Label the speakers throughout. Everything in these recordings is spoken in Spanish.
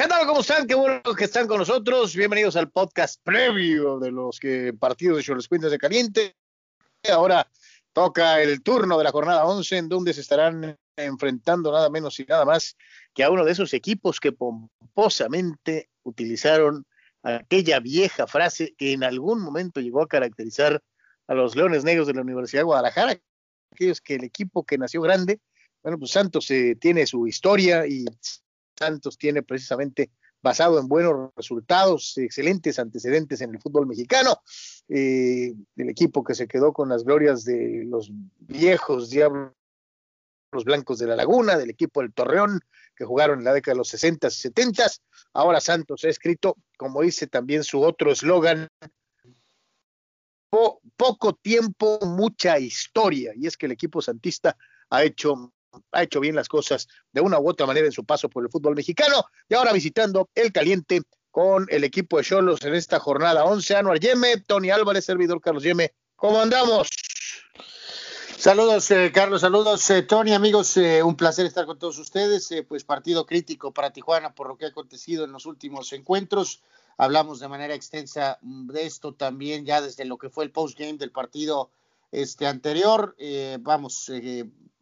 Speaker 1: ¿Qué tal? ¿Cómo están? Qué bueno que están con nosotros. Bienvenidos al podcast previo de los partidos de Cuentas de Caliente. Ahora toca el turno de la jornada 11 en donde se estarán enfrentando nada menos y nada más que a uno de esos equipos que pomposamente utilizaron aquella vieja frase que en algún momento llegó a caracterizar a los Leones Negros de la Universidad de Guadalajara, aquellos que el equipo que nació grande, bueno, pues Santos eh, tiene su historia y Santos tiene precisamente basado en buenos resultados, excelentes antecedentes en el fútbol mexicano. Eh, el equipo que se quedó con las glorias de los viejos diablos blancos de la Laguna, del equipo del Torreón, que jugaron en la década de los 60 y 70. Ahora Santos ha escrito, como dice también su otro eslogan, poco tiempo, mucha historia. Y es que el equipo santista ha hecho ha hecho bien las cosas de una u otra manera en su paso por el fútbol mexicano y ahora visitando el caliente con el equipo de Cholos en esta jornada 11. Anuar Yeme, Tony Álvarez, servidor Carlos Yeme. ¿Cómo andamos?
Speaker 2: Saludos, eh, Carlos, saludos, eh, Tony, amigos, eh, un placer estar con todos ustedes. pues partido crítico para Tijuana por lo que ha acontecido en los últimos encuentros. Hablamos de manera extensa de esto también ya desde lo que fue el postgame del partido este anterior. vamos,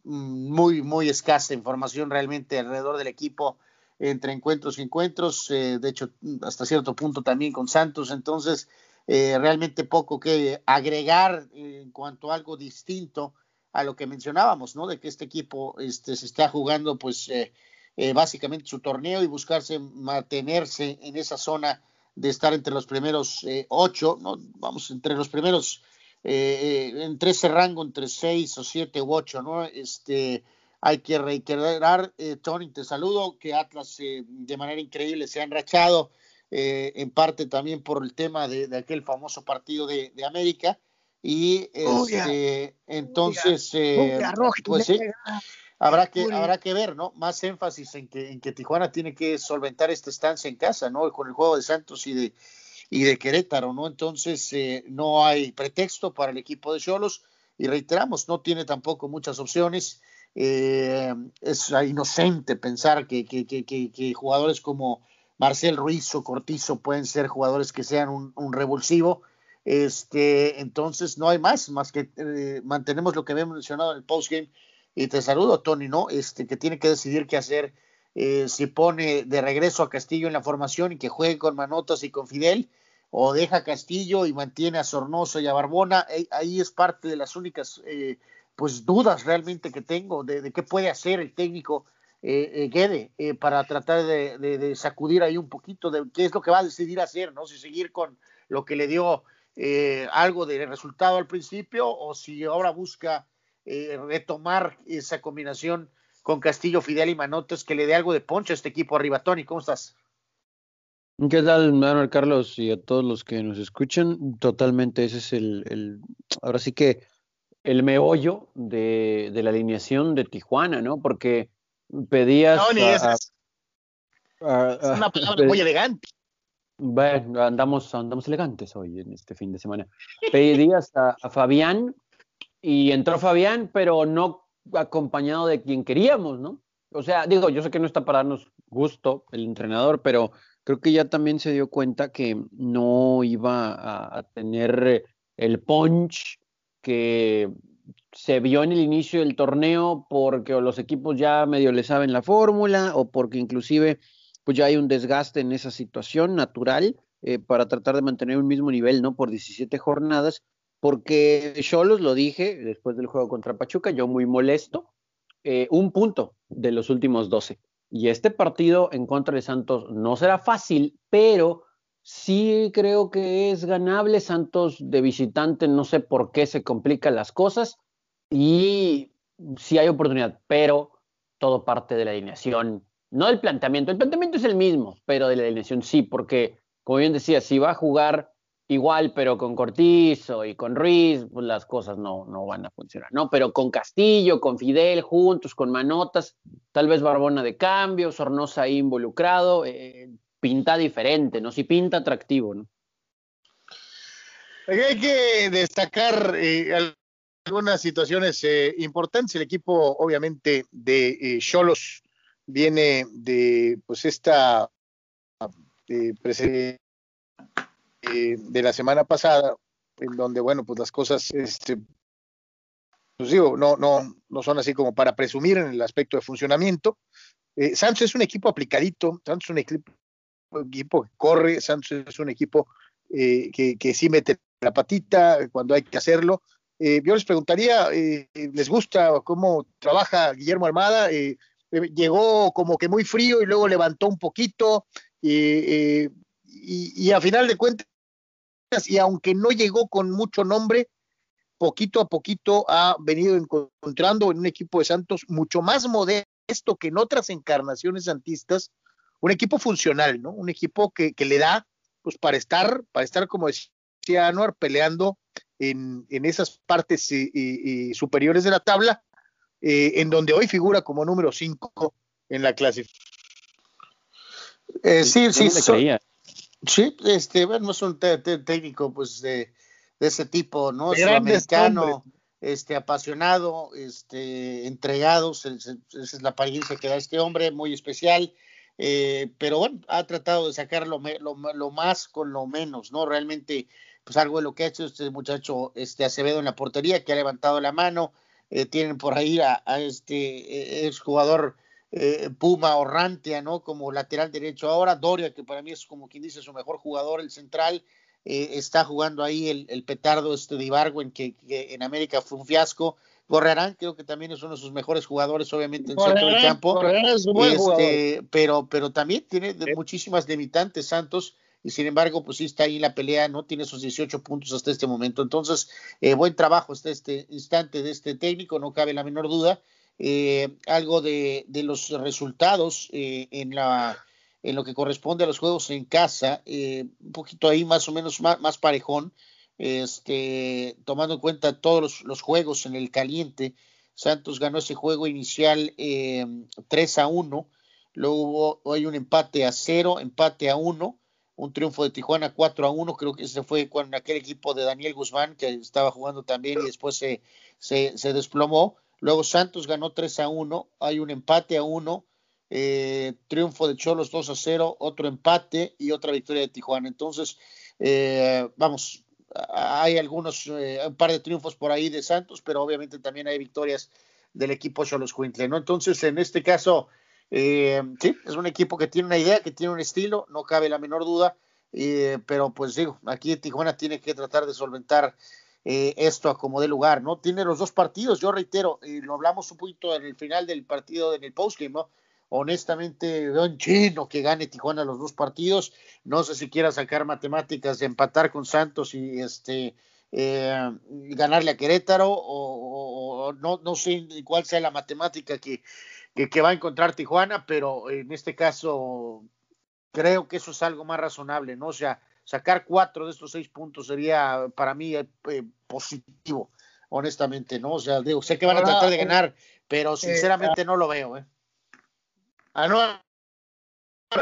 Speaker 2: Mm, muy, muy escasa información realmente alrededor del equipo entre encuentros y encuentros, eh, de hecho, hasta cierto punto también con Santos, entonces, eh, realmente poco que agregar en cuanto a algo distinto a lo que mencionábamos, ¿no? De que este equipo este, se está jugando, pues, eh, básicamente su torneo y buscarse mantenerse en esa zona de estar entre los primeros ocho, ¿no? Vamos, entre los primeros eh, eh, entre ese rango, entre seis o siete u ocho, ¿no? Este, hay que reiterar, eh, Tony, te saludo, que Atlas de manera increíble se ha enrachado, en parte también por el tema de, aquel famoso partido de, América. Y este, entonces, pues sí, habrá que, habrá que ver, ¿no? Más énfasis en que, en que Tijuana tiene que solventar esta estancia en casa, ¿no? Con el juego de Santos y de, y de Querétaro, ¿no? Entonces eh, no hay pretexto para el equipo de Cholos y reiteramos, no tiene tampoco muchas opciones. Eh, es inocente pensar que, que, que, que, jugadores como Marcel Ruiz o Cortizo pueden ser jugadores que sean un, revulsivo. Este, entonces no hay más, más que eh, mantenemos lo que habíamos mencionado en el postgame. Y te saludo, Tony, ¿no? Este, que tiene que decidir qué hacer eh, si pone de regreso a Castillo en la formación y que juegue con Manotas y con Fidel, o deja Castillo y mantiene a Sornoso y a Barbona, ahí es parte de las únicas eh, pues dudas realmente que tengo de, qué puede hacer el técnico eh, eh Guede para tratar de, sacudir ahí un poquito de qué es lo que va a decidir hacer, ¿no? Si seguir con lo que le dio algo de resultado al principio o si ahora busca retomar esa combinación con Castillo, Fidel y Manotes que le dé algo de poncho a este equipo arriba. Tony, ¿cómo estás?
Speaker 3: ¿Qué tal, Manuel Carlos y a todos los que nos escuchan? Totalmente, ese es el, el ahora sí que el meollo de, de, la alineación de Tijuana, ¿no? Porque pedías.
Speaker 1: Tony, es, una palabra muy elegante.
Speaker 3: Bueno, andamos, andamos elegantes hoy en este fin de semana. Pedías a, a Fabián y entró Fabián, pero no acompañado de quien queríamos, ¿no? O sea, digo, yo sé que no está para darnos gusto el entrenador, pero creo que ya también se dio cuenta que no iba a, tener el punch que se vio en el inicio del torneo porque los equipos ya medio le saben la fórmula o porque inclusive pues ya hay un desgaste en esa situación natural eh, para tratar de mantener un mismo nivel, ¿no? Por 17 jornadas porque yo los lo dije después del juego contra Pachuca, yo muy molesto, eh, un punto de los últimos 12. Y este partido en contra de Santos no será fácil, pero sí creo que es ganable. Santos de visitante, no sé por qué se complican las cosas y sí hay oportunidad, pero todo parte de la alineación, no del planteamiento. El planteamiento es el mismo, pero de la alineación sí, porque como bien decía, si va a jugar igual, pero con Cortizo y con Ruiz, pues las cosas no, no van a funcionar, ¿no? Pero con Castillo, con Fidel juntos, con Manotas, tal vez Barbona de cambio, Sornosa ahí involucrado, eh, pinta diferente, ¿no? Si pinta atractivo, ¿no?
Speaker 1: Hay que destacar eh, algunas situaciones eh, importantes. El equipo, obviamente, de Cholos viene de pues esta eh, eh, de la semana pasada, en donde, bueno, pues las cosas, este, pues digo, no, no, no son así como para presumir en el aspecto de funcionamiento. Eh, Santos es un equipo aplicadito, Santos es un equipo, equipo que corre, Santos es un equipo eh, que, que, sí mete la patita cuando hay que hacerlo. Yo les preguntaría, ¿les gusta cómo trabaja Guillermo Armada? llegó como que muy frío y luego levantó un poquito y, y, a final de cuentas, y aunque no llegó con mucho nombre, poquito a poquito ha venido encontrando en un equipo de Santos mucho más modesto que en otras encarnaciones santistas, un equipo funcional, ¿no? Un equipo que, que le da pues para estar, para estar, como decía Anuar, peleando en, en esas partes y, superiores de la tabla, eh, en donde hoy figura como número 5 en la clasificación.
Speaker 2: Eh, sí, sí, sí, este, bueno, es un técnico pues de, de, ese tipo, ¿no? Es americano, este, apasionado, este, entregado, esa es la apariencia que da este hombre, muy especial. Eh, pero bueno, ha tratado de sacar lo, lo, más con lo menos, ¿no? Realmente, pues algo de lo que ha hecho este muchacho este Acevedo en la portería, que ha levantado la mano, eh, tienen por ahí a, este eh, jugador eh, Puma Orrantia, ¿no? Como lateral derecho ahora, Doria, que para mí es como quien dice su mejor jugador, el central, está jugando ahí el, petardo este de Ibargo, en que, en América fue un fiasco, Gorrerán creo que también es uno de sus mejores jugadores, obviamente en centro del campo. Este, pero, pero también tiene muchísimas limitantes Santos y sin embargo, pues sí está ahí en la pelea, no tiene esos 18 puntos hasta este momento. Entonces, eh, buen trabajo hasta este instante de este técnico, no cabe la menor duda. Eh, algo de, de, los resultados eh, en la en lo que corresponde a los juegos en casa, un poquito ahí más o menos más, parejón este, tomando en cuenta todos los, juegos en el caliente, Santos ganó ese juego inicial eh, 3 a 1, luego hubo, hay un empate a 0, empate a 1, un triunfo de Tijuana 4 a 1, creo que ese fue con aquel equipo de Daniel Guzmán que estaba jugando también y después se, se desplomó. Luego Santos ganó 3 a 1, hay un empate a 1, eh, triunfo de Cholos 2 a 0, otro empate y otra victoria de Tijuana. Entonces, eh, vamos, hay algunos, eh, un par de triunfos por ahí de Santos, pero obviamente también hay victorias del equipo Cholos Quintle, ¿no? Entonces, en este caso, eh, sí, es un equipo que tiene una idea, que tiene un estilo, no cabe la menor duda, eh, pero pues digo, aquí Tijuana tiene que tratar de solventar esto a como de lugar, ¿no? Tiene los dos partidos, yo reitero, y lo hablamos un poquito en el final del partido, en el postgame, ¿no? honestamente veo en chino que gane Tijuana los dos partidos. No sé si quiera sacar matemáticas de empatar con Santos y este eh, ganarle a Querétaro o, no, no sé cuál sea la matemática que, que, va a encontrar Tijuana, pero en este caso creo que eso es algo más razonable, ¿no? O sea, sacar cuatro de estos seis puntos sería para mí eh, positivo, honestamente, ¿no? O sea, digo, sé que van a tratar de eh, ganar, pero sinceramente no lo veo, ¿eh?
Speaker 1: Anuar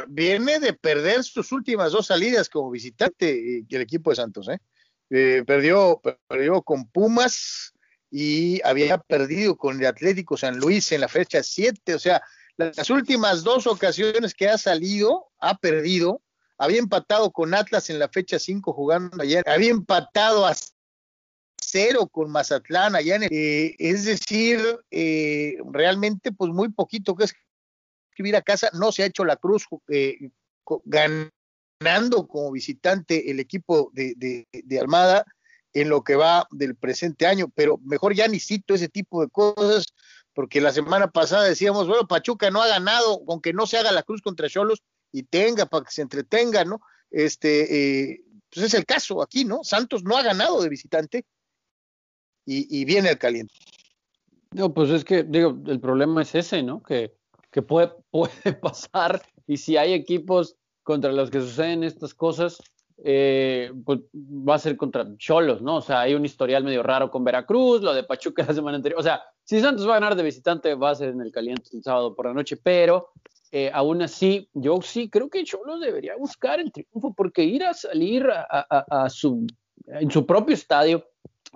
Speaker 1: viene de perder sus últimas dos salidas como visitante el equipo de Santos, ¿eh? ¿eh? perdió, perdió con Pumas y había perdido con el Atlético San Luis en la fecha 7, o sea, las últimas dos ocasiones que ha salido, ha perdido, había empatado con Atlas en la fecha 5 jugando ayer, había empatado a cero con Mazatlán allá en el, eh, es decir, eh, realmente pues muy poquito que es escribir a casa, no se ha hecho la cruz eh, ganando como visitante el equipo de, de, de, Armada en lo que va del presente año, pero mejor ya ni cito ese tipo de cosas, porque la semana pasada decíamos, bueno, Pachuca no ha ganado, aunque no se haga la cruz contra Cholos y tenga para que se entretenga, ¿no? Este, eh, pues es el caso aquí, ¿no? Santos no ha ganado de visitante y, y viene el caliente.
Speaker 3: No, pues es que, digo, el problema es ese, ¿no? Que que puede, puede pasar y si hay equipos contra los que suceden estas cosas, eh, pues va a ser contra Cholos, ¿no? O sea, hay un historial medio raro con Veracruz, lo de Pachuca la semana anterior. O sea, si Santos va a ganar de visitante, va a ser en el caliente el sábado por la noche, pero eh, aún así, yo sí creo que Cholos debería buscar el triunfo, porque ir a salir a, su, en su propio estadio,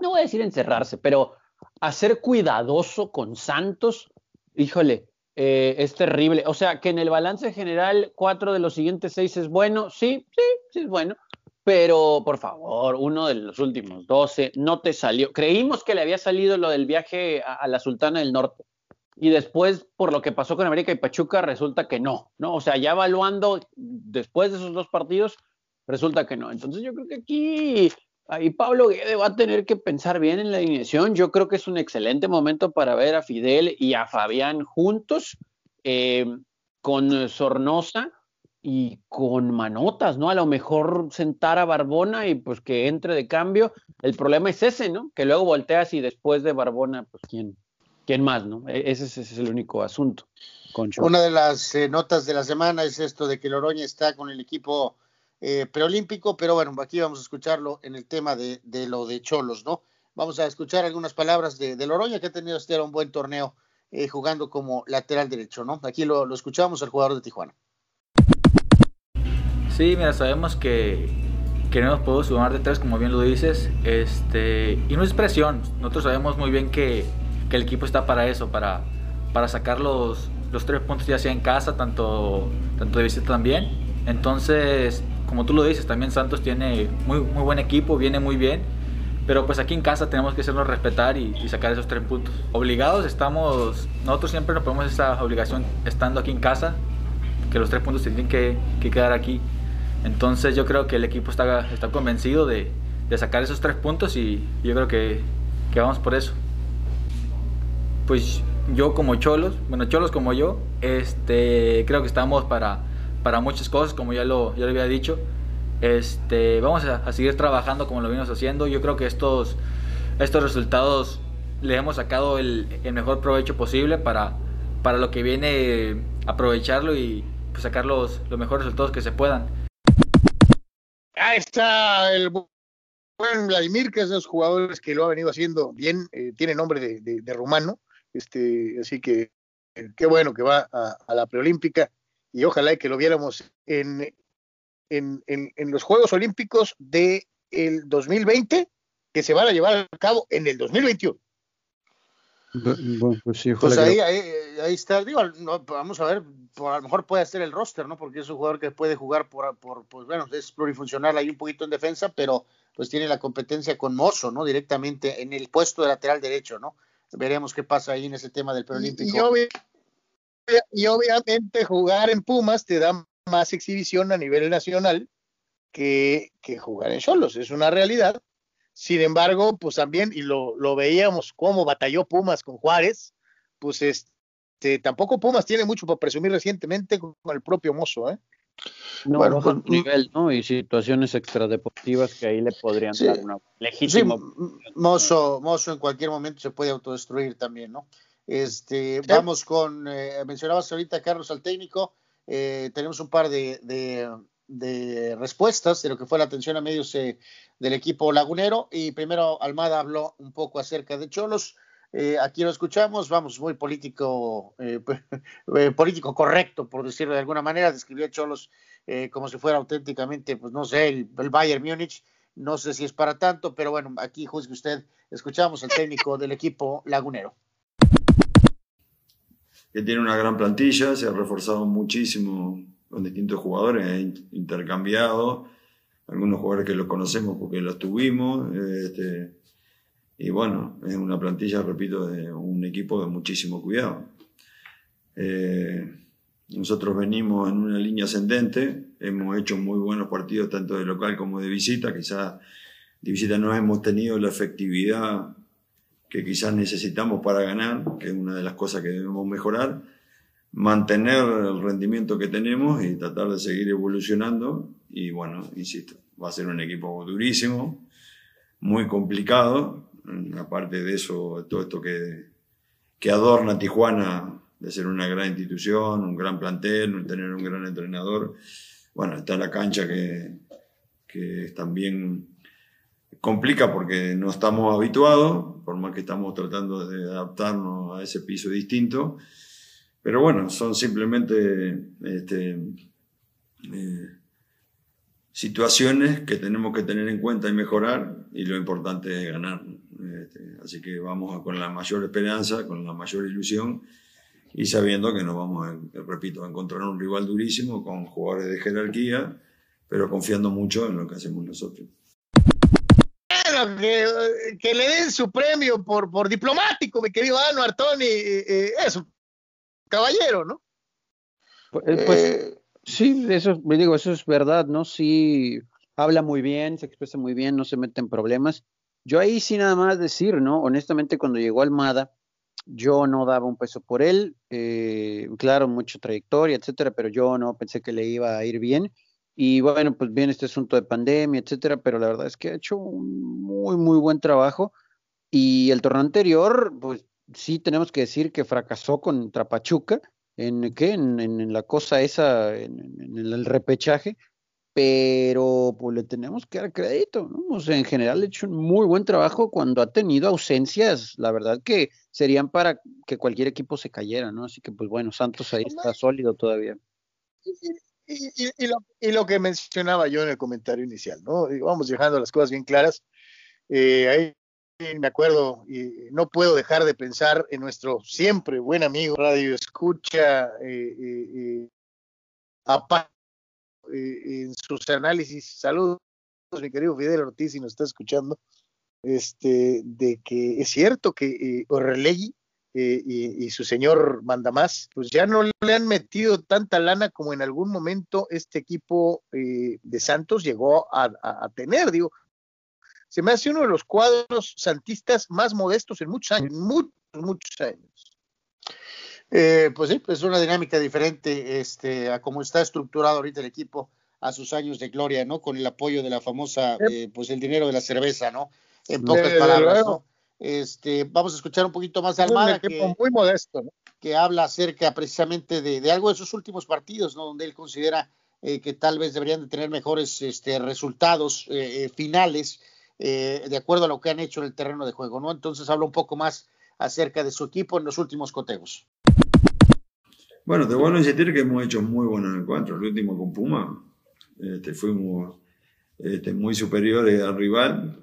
Speaker 3: no voy a decir encerrarse, pero a ser cuidadoso con Santos, híjole, eh, es terrible. O sea, que en el balance general, cuatro de los siguientes seis es bueno. Sí, sí, sí es bueno. Pero, por favor, uno de los últimos doce no te salió. Creímos que le había salido lo del viaje a, la Sultana del Norte. Y después, por lo que pasó con América y Pachuca, resulta que no, ¿no? O sea, ya evaluando después de esos dos partidos, resulta que no. Entonces yo creo que aquí ahí Pablo Guede va a tener que pensar bien en la alineación. Yo creo que es un excelente momento para ver a Fidel y a Fabián juntos, eh, con Sornosa y con Manotas, ¿no? A lo mejor sentar a Barbona y pues que entre de cambio. El problema es ese, ¿no? Que luego volteas y después de Barbona, pues quién, quién más, ¿no? E-, ese, es el único asunto.
Speaker 2: Una de las eh, notas de la semana es esto de que Loroña está con el equipo eh, preolímpico, pero bueno, aquí vamos a escucharlo en el tema de, lo de Cholos, ¿no? Vamos a escuchar algunas palabras de, de Loroña, que ha tenido este un buen torneo eh, jugando como lateral derecho, ¿no? Aquí lo, lo escuchamos al jugador de Tijuana.
Speaker 4: Sí, mira, sabemos que, que no nos podemos sumar de tres, como bien lo dices, este, y no es presión, nosotros sabemos muy bien que, que el equipo está para eso, para, para sacar los, los tres puntos ya sea en casa, tanto, tanto de visita también, entonces como tú lo dices, también Santos tiene muy, muy buen equipo, viene muy bien. Pero pues aquí en casa tenemos que hacernos respetar y, sacar esos tres puntos. Obligados estamos, nosotros siempre nos ponemos esa obligación estando aquí en casa, que los tres puntos tienen que, quedar aquí. Entonces yo creo que el equipo está, está convencido de, de sacar esos tres puntos y yo creo que, que, vamos por eso. Pues yo como Cholos, bueno Cholos como yo, este, creo que estamos para para muchas cosas, como ya lo, ya lo había dicho. Este, vamos a, seguir trabajando como lo venimos haciendo. Yo creo que estos, estos resultados le hemos sacado el, mejor provecho posible para, para lo que viene aprovecharlo y pues, sacar los, los mejores resultados que se puedan.
Speaker 1: Ahí está el buen Vladimir, que es de los jugadores que lo ha venido haciendo bien, eh, tiene nombre de, rumano, este, así que qué bueno que va a, a la preolímpica y ojalá que lo viéramos en, en, en, los Juegos Olímpicos del el 2020, que se van a llevar a cabo en el 2021.
Speaker 2: Bueno, pues, sí, pues ahí, ahí, está, digo, vamos a ver, por, a lo mejor puede hacer el roster, ¿no? Porque es un jugador que puede jugar por, por, pues bueno, es plurifuncional ahí un poquito en defensa, pero pues tiene la competencia con Mozo, ¿no? Directamente en el puesto de lateral derecho, ¿no? Veremos qué pasa ahí en ese tema del preolímpico
Speaker 1: y obviamente jugar en Pumas te da más exhibición a nivel nacional que, que jugar en Cholos, es una realidad. Sin embargo, pues también, y lo, lo veíamos cómo batalló Pumas con Juárez, pues este, tampoco Pumas tiene mucho para presumir recientemente con el propio Mozo, ¿eh?
Speaker 3: No, bueno, pues, nivel, ¿no? Y situaciones extradeportivas que ahí le podrían dar una legítima.
Speaker 2: Mozo, Mozo en cualquier momento se puede autodestruir también, ¿no? Este, Vamos con, eh, mencionabas ahorita Carlos al técnico, eh, tenemos un par de, de, respuestas de lo que fue la atención a medios eh, del equipo lagunero y primero Almada habló un poco acerca de Cholos. Aquí lo escuchamos, vamos, muy político, político correcto, por decirlo de alguna manera, describió a Cholos como si fuera auténticamente, pues no sé, el, el Bayern Múnich, no sé si es para tanto, pero bueno, aquí juzgue usted, escuchamos al técnico del equipo lagunero.
Speaker 5: Que tiene una gran plantilla, se ha reforzado muchísimo con distintos jugadores, ha intercambiado, algunos jugadores que los conocemos porque los tuvimos, este, y bueno, es una plantilla, repito, de un equipo de muchísimo cuidado. Eh, nosotros venimos en una línea ascendente, hemos hecho muy buenos partidos tanto de local como de visita, quizás de visita no hemos tenido la efectividad que quizás necesitamos para ganar, que es una de las cosas que debemos mejorar, mantener el rendimiento que tenemos y tratar de seguir evolucionando. Y bueno, insisto, va a ser un equipo durísimo, muy complicado. Aparte de eso, todo esto que, que adorna Tijuana de ser una gran institución, un gran plantel, tener un gran entrenador. Bueno, está la cancha que, que también complica porque no estamos habituados, por más que estamos tratando de adaptarnos a ese piso distinto. Pero bueno, son simplemente este, eh, situaciones que tenemos que tener en cuenta y mejorar y lo importante es ganar. Este, así que vamos con la mayor esperanza, con la mayor ilusión y sabiendo que nos vamos, a, repito, a encontrar un rival durísimo con jugadores de jerarquía, pero confiando mucho en lo que hacemos nosotros.
Speaker 1: que, le den su premio por, por diplomático, mi querido Ano Artoni, eso, caballero, ¿no?
Speaker 3: Pues, eh, pues sí, eso, me digo, eso es verdad, ¿no? Sí, habla muy bien, se expresa muy bien, no se mete en problemas. Yo ahí sí nada más decir, ¿no? Honestamente, cuando llegó Almada, yo no daba un peso por él, eh, claro, mucha trayectoria, etcétera, pero yo no pensé que le iba a ir bien. Y bueno, pues viene este asunto de pandemia, etcétera, pero la verdad es que ha hecho un muy, muy buen trabajo. Y el torneo anterior, pues sí tenemos que decir que fracasó contra Pachuca, en qué, en, la cosa esa, en, el repechaje, pero pues le tenemos que dar crédito, ¿no? O sea, en general ha hecho un muy buen trabajo cuando ha tenido ausencias, la verdad que serían para que cualquier equipo se cayera, ¿no? Así que pues bueno, Santos ahí está sólido todavía.
Speaker 1: Y, lo, que mencionaba yo en el comentario inicial, ¿no? Vamos dejando las cosas bien claras. Eh, ahí me acuerdo y no puedo dejar de pensar en nuestro siempre buen amigo Radio Escucha, eh, eh, en sus análisis. Saludos, mi querido Fidel Ortiz, si nos está escuchando. Este, de que es cierto que eh, eh, y, su señor Mandamás, pues ya no le han metido tanta lana como en algún momento este equipo eh, de Santos llegó a, tener, digo. Se me hace uno de los cuadros santistas más modestos en muchos años, muchos, muchos años.
Speaker 2: Eh, pues sí, pues es una dinámica diferente este, a cómo está estructurado ahorita el equipo a sus años de gloria, ¿no? Con el apoyo de la famosa, pues el dinero de la cerveza, ¿no? En pocas palabras, ¿no? Este, vamos a escuchar un poquito más de Almada.
Speaker 1: que, muy modesto,
Speaker 2: que habla acerca precisamente de, algo de sus últimos partidos, ¿no? donde él considera eh, que tal vez deberían de tener mejores este, resultados eh, eh, finales de acuerdo a lo que han hecho en el terreno de juego. ¿no? Entonces habla un poco más acerca de su equipo en los últimos cotejos.
Speaker 5: Bueno, te bueno insistir que hemos hecho muy buenos encuentros. El último con Puma este, fuimos este, muy superiores al rival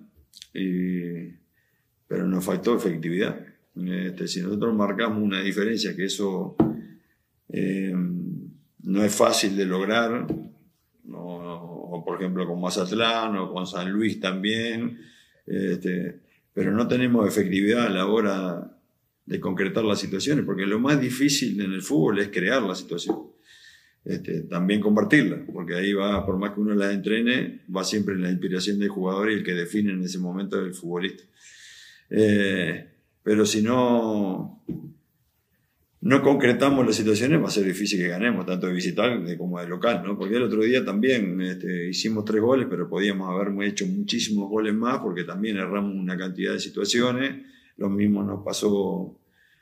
Speaker 5: pero nos faltó efectividad. Este, si nosotros marcamos una diferencia, que eso eh, no es fácil de lograr, o por ejemplo con Mazatlán o con San Luis también, pero no tenemos efectividad a la hora de concretar las situaciones, porque lo más difícil en el fútbol es crear la situación. Este, también compartirla, porque ahí va, por más que uno la entrene, va siempre en la inspiración del jugador y el que define en ese momento es el futbolista. Eh, pero si no, no concretamos las situaciones, va a ser difícil que ganemos, tanto de visitar como de local, ¿no? Porque el otro día también este, hicimos tres goles, pero podíamos haber hecho muchísimos goles más porque también erramos una cantidad de situaciones. Lo mismo nos pasó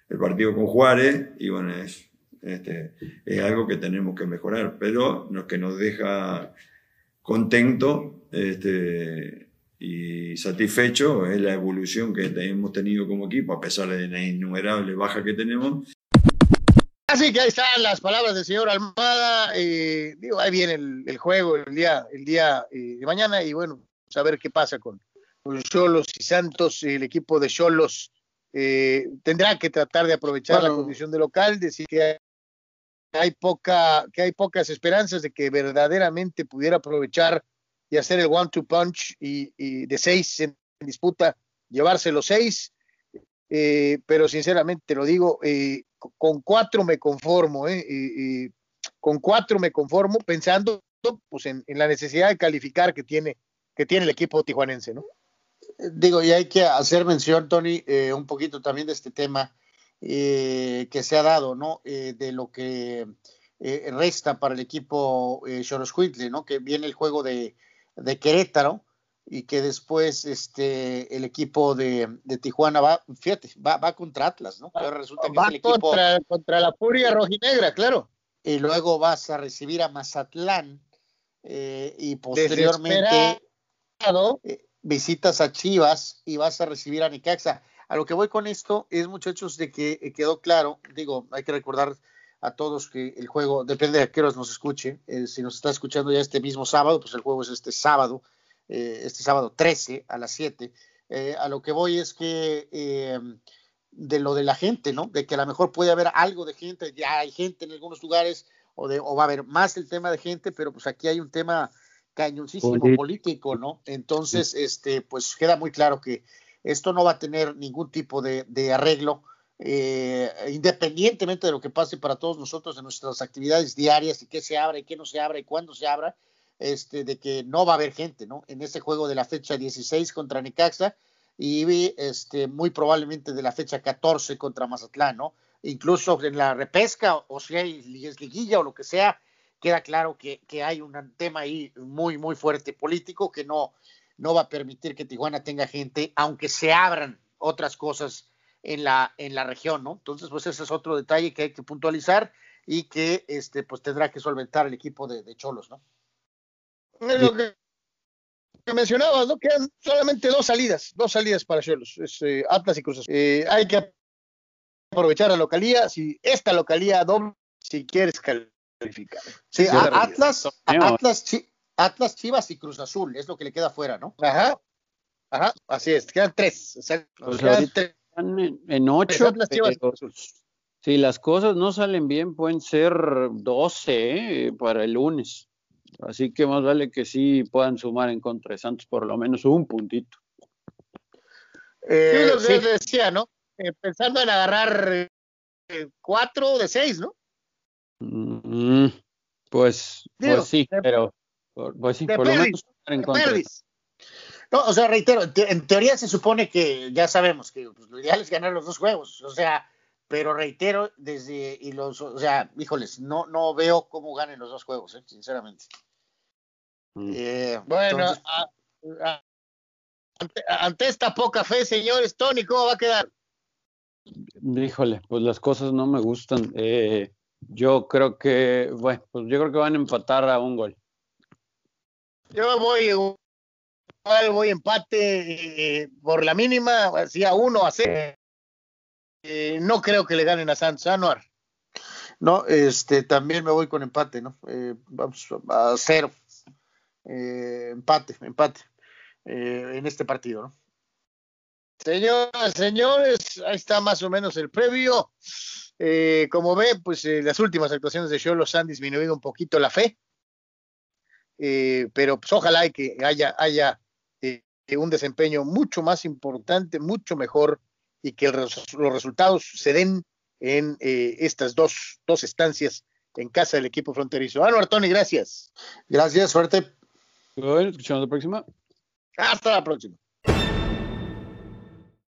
Speaker 5: el partido con Juárez y bueno, es, este, es algo que tenemos que mejorar, pero lo que nos deja contento este, y satisfecho es la evolución que hemos tenido como equipo, a pesar de la innumerable baja que tenemos.
Speaker 1: Así que ahí están las palabras del señor Almada. Eh, digo, ahí viene el, juego el día, el día eh, de mañana y bueno, saber qué pasa con, con Cholos y Santos. El equipo de Cholos eh, tendrá que tratar de aprovechar la condición de local, decir que hay, poca, que hay pocas esperanzas de que verdaderamente pudiera aprovechar y hacer el one-two punch y, de seis en, disputa, llevarse los seis. Eh, pero sinceramente lo digo, eh, con cuatro me conformo, eh, con cuatro me conformo pensando pues, en, la necesidad de calificar que tiene, que tiene el equipo tijuanense, ¿no?
Speaker 2: Digo, y hay que hacer mención, Tony, un poquito también de este tema que se ha dado, ¿no? de lo que resta para el equipo eh, ¿no? Que viene el juego de, de Querétaro y que después este el equipo de, Tijuana va, fíjate, va, va contra Atlas, ¿no?
Speaker 1: Pero resulta que el equipo contra, la Furia Rojinegra, claro.
Speaker 2: Y luego vas a recibir a Mazatlán eh, y posteriormente eh, visitas a Chivas y vas a recibir a Nicaxa. A lo que voy con esto es, muchachos, de que eh, quedó claro, digo, hay que recordar a todos que el juego, depende de a qué horas nos escuche, eh, si nos está escuchando ya este mismo sábado, pues el juego es este sábado, eh, este sábado 13 a las 7. Eh, a lo que voy es que de lo de la gente, ¿no? De que a lo mejor puede haber algo de gente, ya hay gente en algunos lugares, o, de, o va a haber más el tema de gente, pero pues aquí hay un tema cañoncísimo político, ¿no? Entonces, este, pues queda muy claro que esto no va a tener ningún tipo de, arreglo, eh, independientemente de lo que pase para todos nosotros en nuestras actividades diarias y qué se abra y qué no se abra y cuándo se abra, este, de que no va a haber gente, ¿no? En ese juego de la fecha 16 contra Necaxa y este, muy probablemente de la fecha 14 contra Mazatlán, ¿no? Incluso en la repesca, o si hay liguilla o lo que sea, queda claro que, hay un tema ahí muy, muy fuerte político que no, no va a permitir que Tijuana tenga gente, aunque se abran otras cosas en la, en la región, ¿no? Entonces, pues ese es otro detalle que hay que puntualizar y que este, pues tendrá que solventar el equipo de, Cholos, ¿no?
Speaker 1: lo que, mencionabas, ¿no? Quedan solamente dos salidas, dos salidas para Cholos, es, eh, Atlas y Cruz eh, hay que aprovechar la localía, si esta localía doble, si quieres calificar.
Speaker 2: Sí, Atlas, Atlas, Atlas, Chivas y Cruz Azul, es lo que le queda fuera, ¿no?
Speaker 1: Ajá, ajá, así es, quedan tres.
Speaker 3: En, ocho, si las cosas no salen bien, pueden ser doce ¿eh? para el lunes. Así que más vale que sí puedan sumar en contra de Santos por lo menos un puntito.
Speaker 1: Eh, sí, lo que decía, ¿no? Eh, pensando en agarrar eh, cuatro de seis, ¿no?
Speaker 3: Mm, pues, pues sí, pero pues sí, por lo menos en contra.
Speaker 2: No, o sea, reitero, en teoría se supone que ya sabemos que pues, lo ideal es ganar los dos juegos, o sea, pero reitero desde y los, o sea, híjoles, no no veo cómo ganen los dos juegos, ¿eh? sinceramente.
Speaker 1: Mm. Eh, bueno, ante, esta poca fe, señores, Tony, ¿cómo va a quedar?
Speaker 3: Híjole, pues las cosas no me gustan. Eh, yo creo que, bueno, pues yo creo que van a empatar a un gol.
Speaker 1: Yo voy igual, voy empate eh, por la mínima, así a uno, a cero. Eh, no creo que le ganen a Santos Anuar.
Speaker 2: No, este, también me voy con empate, ¿no? Eh, vamos a cero. empate, empate en este partido, ¿no?
Speaker 1: Señoras, señores, ahí está más o menos el previo. Como ve, pues las últimas actuaciones de Cholos han disminuido un poquito la fe. pero pues ojalá que haya, haya un desempeño mucho más importante, mucho mejor y que los resultados se den en eh, estas dos, dos estancias en casa del equipo fronterizo. Anuar Tony, gracias.
Speaker 2: Gracias, suerte.
Speaker 3: Bueno, escuchamos la próxima.
Speaker 1: Hasta la próxima.